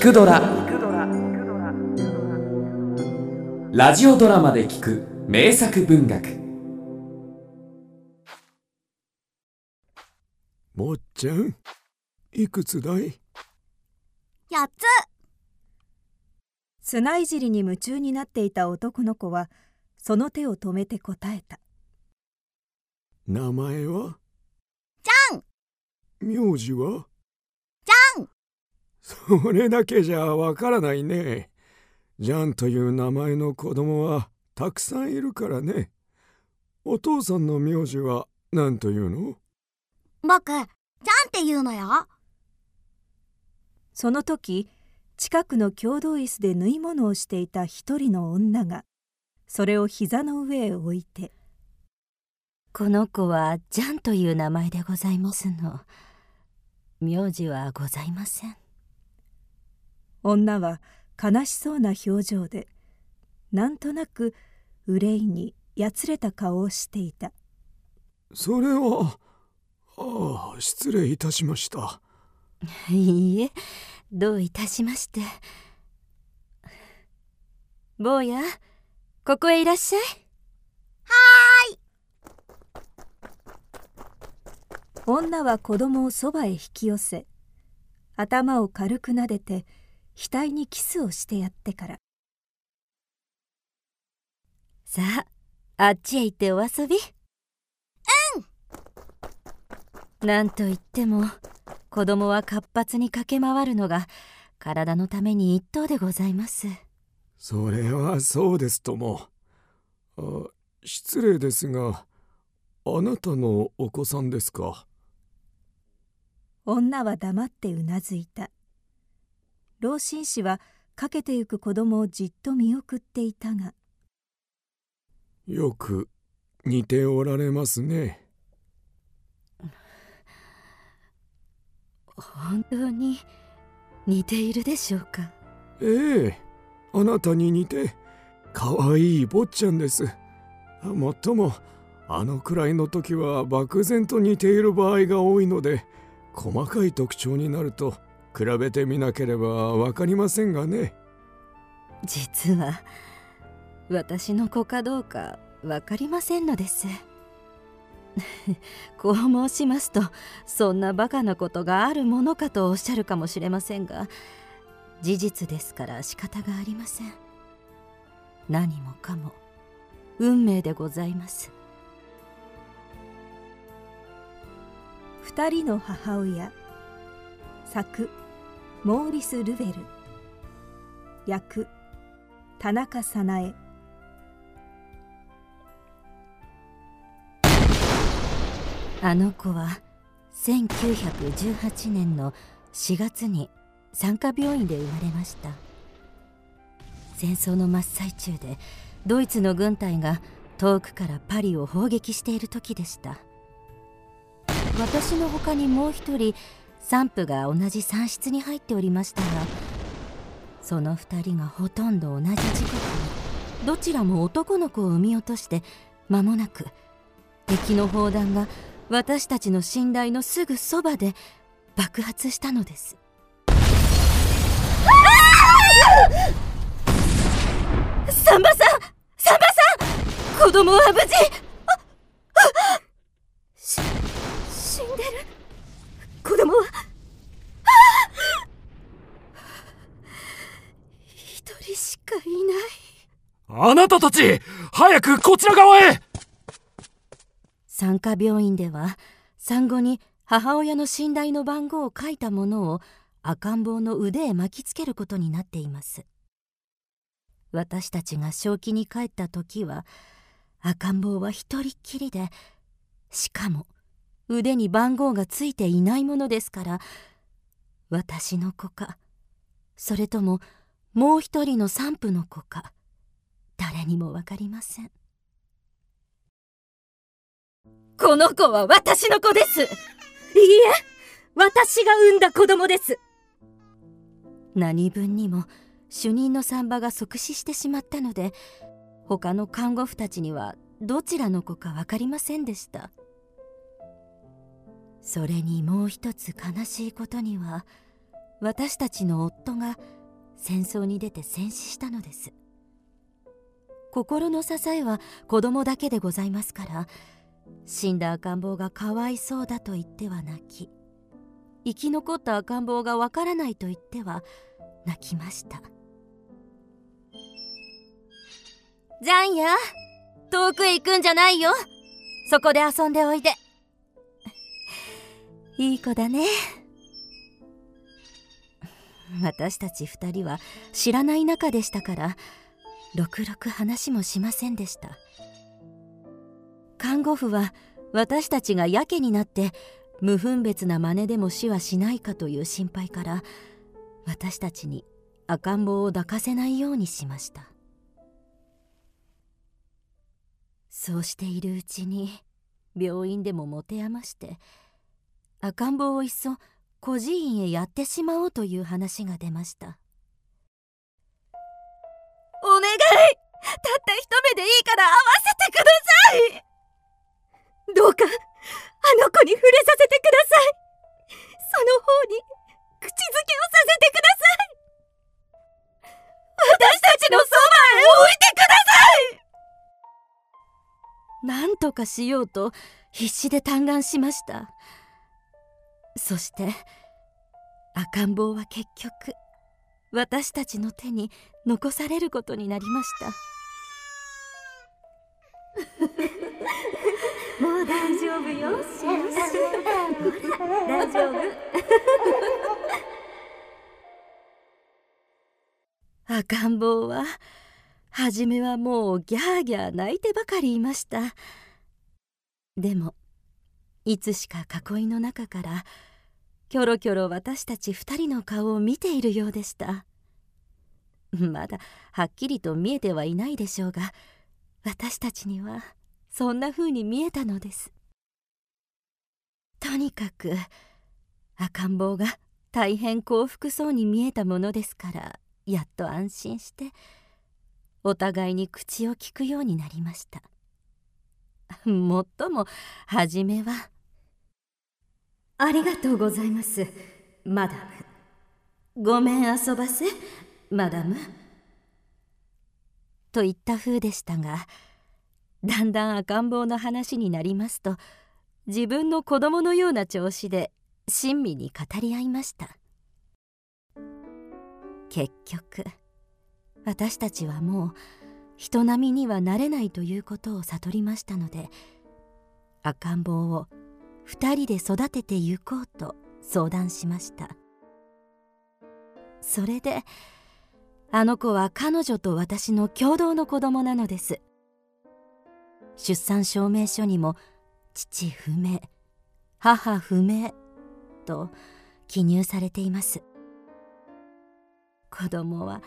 聞くドラ」ラジオドラマで聞く名作文学。もっちゃんいくつだい？やつ。砂いじりに夢中になっていた男の子はその手を止めて答えた。名前は？じゃん。名字は？それだけじゃわからないね。ジャンという名前の子供はたくさんいるからね。お父さんの名字は何というの？僕じゃんって言うのよ。その時近くの共同椅子で縫い物をしていた一人の女がそれを膝の上へ置いて「この子はジャンという名前でございますの。名字はございません」女は悲しそうな表情でなんとなく憂いにやつれた顔をしていた。それはああ失礼いたしました。いいえどういたしまして。坊やここへいらっしゃい。女は子供をそばへ引き寄せ頭を軽く撫でて額にキスをしてやってからさああっちへ行ってお遊びうんなんといっても子供は活発に駆け回るのが体のために一等でございますそれはそうですともあ失礼ですがあなたのお子さんですか女は黙ってうなずいた老紳士はかけてゆく子供をじっと見送っていたが。よく似ておられますね。本当に似ているでしょうか？ええあなたに似てかわいい坊ちゃんです。もっともあのくらいの時は漠然と似ている場合が多いので細かい特徴になると比べてみなければ分かりませんがね。実は私の子かどうか分かりませんのです。こう申しますとそんなバカなことがあるものかとおっしゃるかもしれませんが事実ですから仕方がありません。何もかも運命でございます。二人の母親作。モーリス・ルベル。役田中早苗。あの子は1918年の4月に産科病院で生まれました。戦争の真っ最中でドイツの軍隊が遠くからパリを砲撃している時でした。私の他にもう一人産婦が同じ産室に入っておりましたがその2人がほとんど同じ時刻にどちらも男の子を産み落として間もなく敵の砲弾が私たちの寝台のすぐそばで爆発したのです。サンバさん!サンバさん!子供は無事!死んでる。子供は。一人しかいない。あなたたち早くこちら側へ。産科病院では産後に母親の寝台の番号を書いたものを赤ん坊の腕へ巻きつけることになっています。私たちが正気に帰った時は赤ん坊は一人っきりでしかも腕に番号がついていないものですから私の子かそれとももう一人の産婦の子か誰にも分かりません。この子は私の子です。いいえ私が産んだ子供です。何分にも主任の産婆が即死してしまったので他の看護婦たちにはどちらの子か分かりませんでしたそれにもう一つ悲しいことには私たちの夫が戦争に出て戦死したのです。心の支えは子供だけでございますから死んだ赤ん坊がかわいそうだと言っては泣き生き残った赤ん坊がわからないと言っては泣きました。ジャンや遠くへ行くんじゃないよ。そこで遊んでおいで。いい子だね。私たち二人は知らない仲でしたからろくろく話もしませんでした。看護婦は私たちがやけになって無分別な真似でも死はしないかという心配から私たちに赤ん坊を抱かせないようにしました。そうしているうちに病院でも持て余して赤ん坊をいっそ孤児院へやってしまおうという話が出ました。お願い。たった一目でいいから会わせてください。どうかあの子に触れさせてください。その方に口づけをさせてください。私たちのそばへ置いてください。なんとかしようと必死で嘆願しました。そして赤ん坊は結局私たちの手に残されることになりました。もう大丈夫よ。し大丈夫。赤ん坊は初めはもうギャーギャー泣いてばかりいました。でもいつしか囲いの中からキョロキョロ私たち二人の顔を見ているようでした。まだはっきりと見えてはいないでしょうが私たちにはそんな風に見えたのです。とにかく赤ん坊が大変幸福そうに見えたものですからやっと安心してお互いに口を聞くようになりました。もっとも初めは「ありがとうございますマダム」「ごめん遊ばせマダム」といった風でしたがだんだん赤ん坊の話になりますと自分の子供のような調子で親身に語り合いました。結局私たちはもう人並みにはなれないということを悟りましたので赤ん坊を二人で育ててゆこうと相談しました。それであの子は彼女と私の共同の子供なのです。出産証明書にも父不明母不明と記入されています。子供は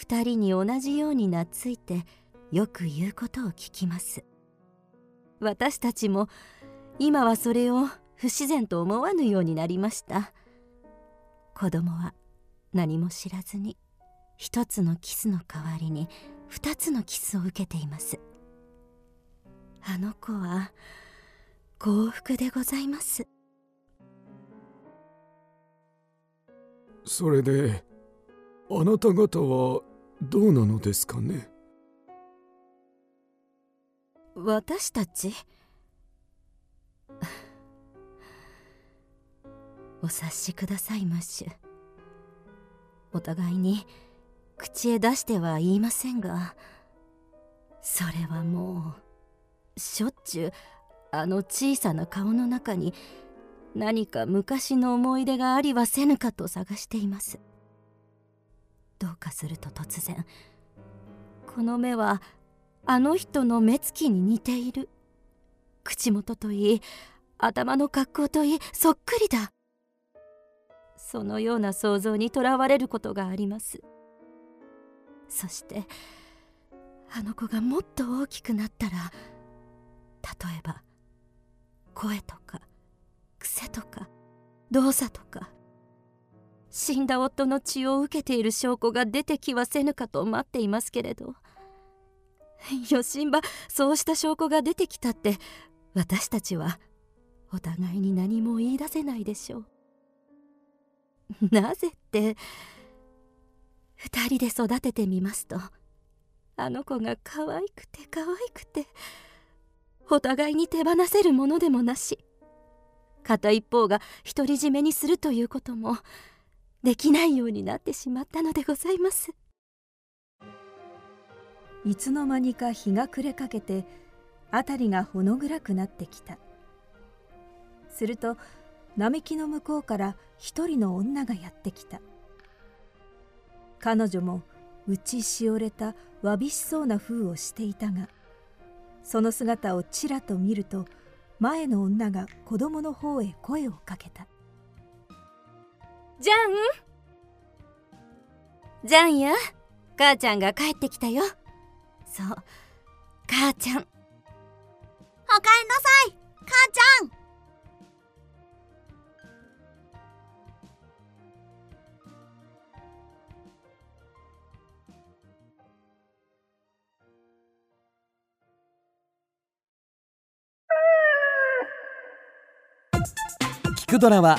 二人に同じように懐いてよく言うことを聞きます。私たちも今はそれを不自然と思わぬようになりました。子供は何も知らずに一つのキスの代わりに二つのキスを受けています。あの子は幸福でございます。それであなた方はどうなのですかね？私たち？お察しくださいマッシュお互いに口へ出しては言いませんがそれはもうしょっちゅうあの小さな顔の中に何か昔の思い出がありはせぬかと探しています。どうかすると突然この目はあの人の目つきに似ている。口元といい頭の格好といいそっくりだ。そのような想像にとらわれることがあります。そしてあの子がもっと大きくなったら例えば声とか癖とか動作とか死んだ夫の血を受けている証拠が出てきはせぬかと待っていますけれど。よしんばそうした証拠が出てきたって私たちはお互いに何も言い出せないでしょう。なぜって二人で育ててみますとあの子が可愛くて可愛くてお互いに手放せるものでもなし。片一方が独り占めにするということもできないようになってしまったのでございます。いつの間にか日が暮れかけて辺りがほの暗くなってきた。すると並木の向こうから一人の女がやってきた。彼女も打ちしおれたわびしそうな風をしていたがその姿をちらと見ると前の女が子供の方へ声をかけた「ジャンジャンや。母ちゃんが帰ってきたよ。そう。母ちゃん。おかえんなさい。母ちゃん。聞くドラは